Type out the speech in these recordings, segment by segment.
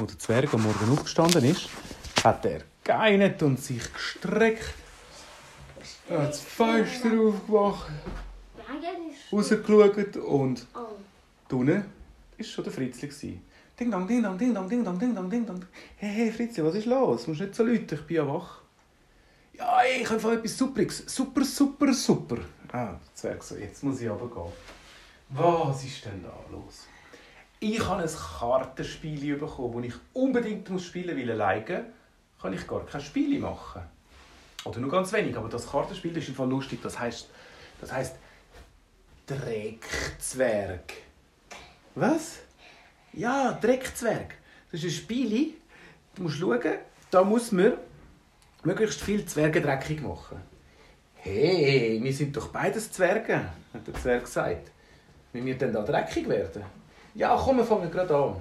wo der Zwerg am Morgen aufgestanden ist, hat er geinert und sich gestreckt. Er hat das Fenster aufgemacht, rausgeschaut und unten war schon der Fritzli. Ding dong, ding dong, ding dong, ding dong, ding dong, ding dong. Hey, hey Fritzli, was ist los? Du musst nicht so laut, ich bin ja wach. Ja, ey, ich habe etwas Superiges. Super, super, super. Ah, der Zwerg so, jetzt muss ich runtergehen. Was ist denn da los? Ich habe ein Kartenspiel bekommen, das ich unbedingt muss spielen muss, weil alleine kann ich gar kein Spiel machen. Oder nur ganz wenig, aber das Kartenspiel ist einfach lustig. Das heißt, das heißt Dreckzwerg. Was? Ja, Dreckzwerg. Das ist ein Spiel. Du musst schauen, da muss man möglichst viel Zwerge dreckig machen. Hey, wir sind doch beides Zwerge, hat der Zwerg gesagt. Wie wir denn da dreckig werden? Ja, komm, wir fangen gerade an.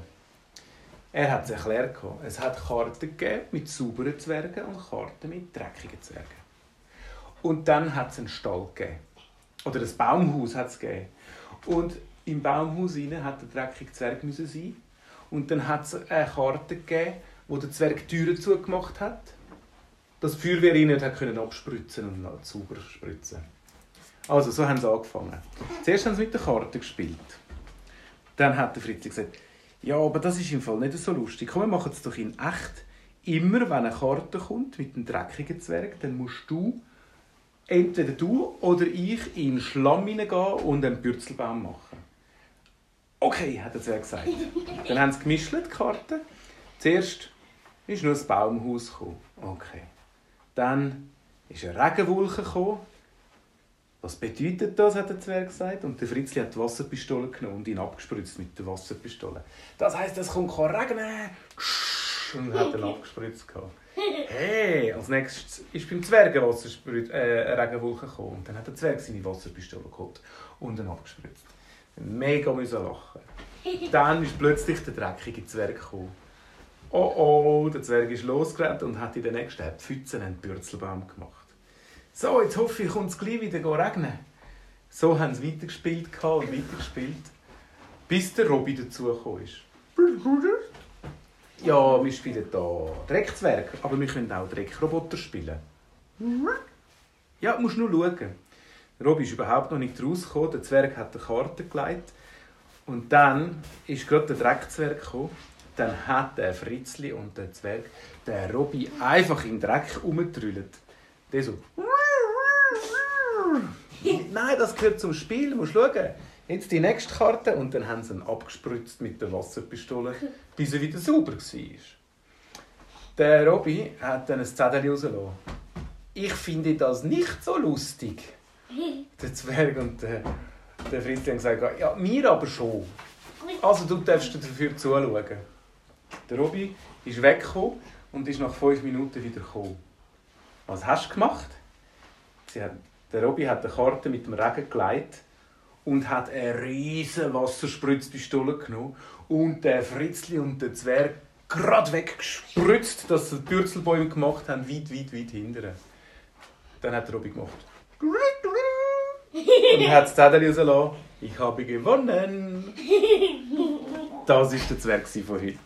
Er hat es erklärt. Es hat Karten gegeben mit sauberen Zwergen und Karten mit dreckigen Zwergen. Und dann hat es einen Stall gegeben. Oder ein Baumhaus hat es gegeben. Und im Baumhaus rein hat der dreckige Zwerg müssen sein. Und dann hat es eine Karte gegeben, wo der Zwerg die Türen zugemacht hat. Dass die Feuerwehr rein nicht können abspritzen und sauber spritzen. Also, so haben sie angefangen. Zuerst haben sie mit der Karte gespielt. Dann hat der Fritz gesagt, ja, aber das ist im Fall nicht so lustig. Komm, wir machen es doch in echt. Immer, wenn eine Karte kommt mit einem dreckigen Zwerg, dann musst du, entweder du oder ich, in den Schlamm hineingehen und einen Bürzelbaum machen. Okay, hat der Zwerg gesagt. Dann haben sie gemischt, die Karten. Zuerst ist nur das Baumhaus gekommen. Okay. Dann ist eine Regenwolke gekommen. Was bedeutet das, hat der Zwerg gesagt. Und der Fritzli hat die Wasserpistole genommen und ihn abgespritzt mit der Wasserpistole. Das heisst, es kommt regnen. Und hat ihn abgespritzt. Hey, als nächstes ist beim Zwerg eine, Wassersprit äh, eine Regenwolke gekommen. Und dann hat der Zwerg seine Wasserpistole geholt und ihn abgespritzt. Mega müssen lachen. Dann ist plötzlich der dreckige Zwerg gekommen. Oh oh, der Zwerg ist losgerannt und hat in der nächsten Pfütze einen Bürzelbaum gemacht. So, jetzt hoffe ich, kommt es gleich wieder regnen. So haben sie weitergespielt und weitergespielt, bis der Robby dazugekommen ist. Ja, wir spielen hier Dreckzwerg, aber wir können auch Dreckroboter spielen. Ja, musst nur schauen. Robby ist überhaupt noch nicht rausgekommen, der Zwerg hat die Karte gelegt. Und dann ist gerade der Dreckzwerg gekommen. Dann hat der Fritzli und der Zwerg den Robby einfach im Dreck umgetrüllt. Der so. Nein, das gehört zum Spiel, du musst schauen. Jetzt die nächste Karte und dann haben sie ihn abgespritzt mit der Wasserpistole, bis er wieder sauber war. Der Robby hat dann ein Zettel rausgelassen. Ich finde das nicht so lustig. Der Zwerg und der, der Fritz haben gesagt, ja, mir aber schon. Also du darfst dafür zuschauen. Der Robby ist weggekommen und ist nach fünf Minuten wieder gekommen. Was hast du gemacht? Sie hat, der Robby hat eine Karte mit dem Regen gelegt und hat eine riesige Wasserspritzpistole genommen und der Fritzli und der Zwerg gerade weggespritzt, dass sie die Bürzelbäume gemacht haben, weit, weit, weit hinten. Dann hat der Robby gemacht. Und hat das Zettel rausgelassen. Ich habe gewonnen. Das war der Zwerg von heute.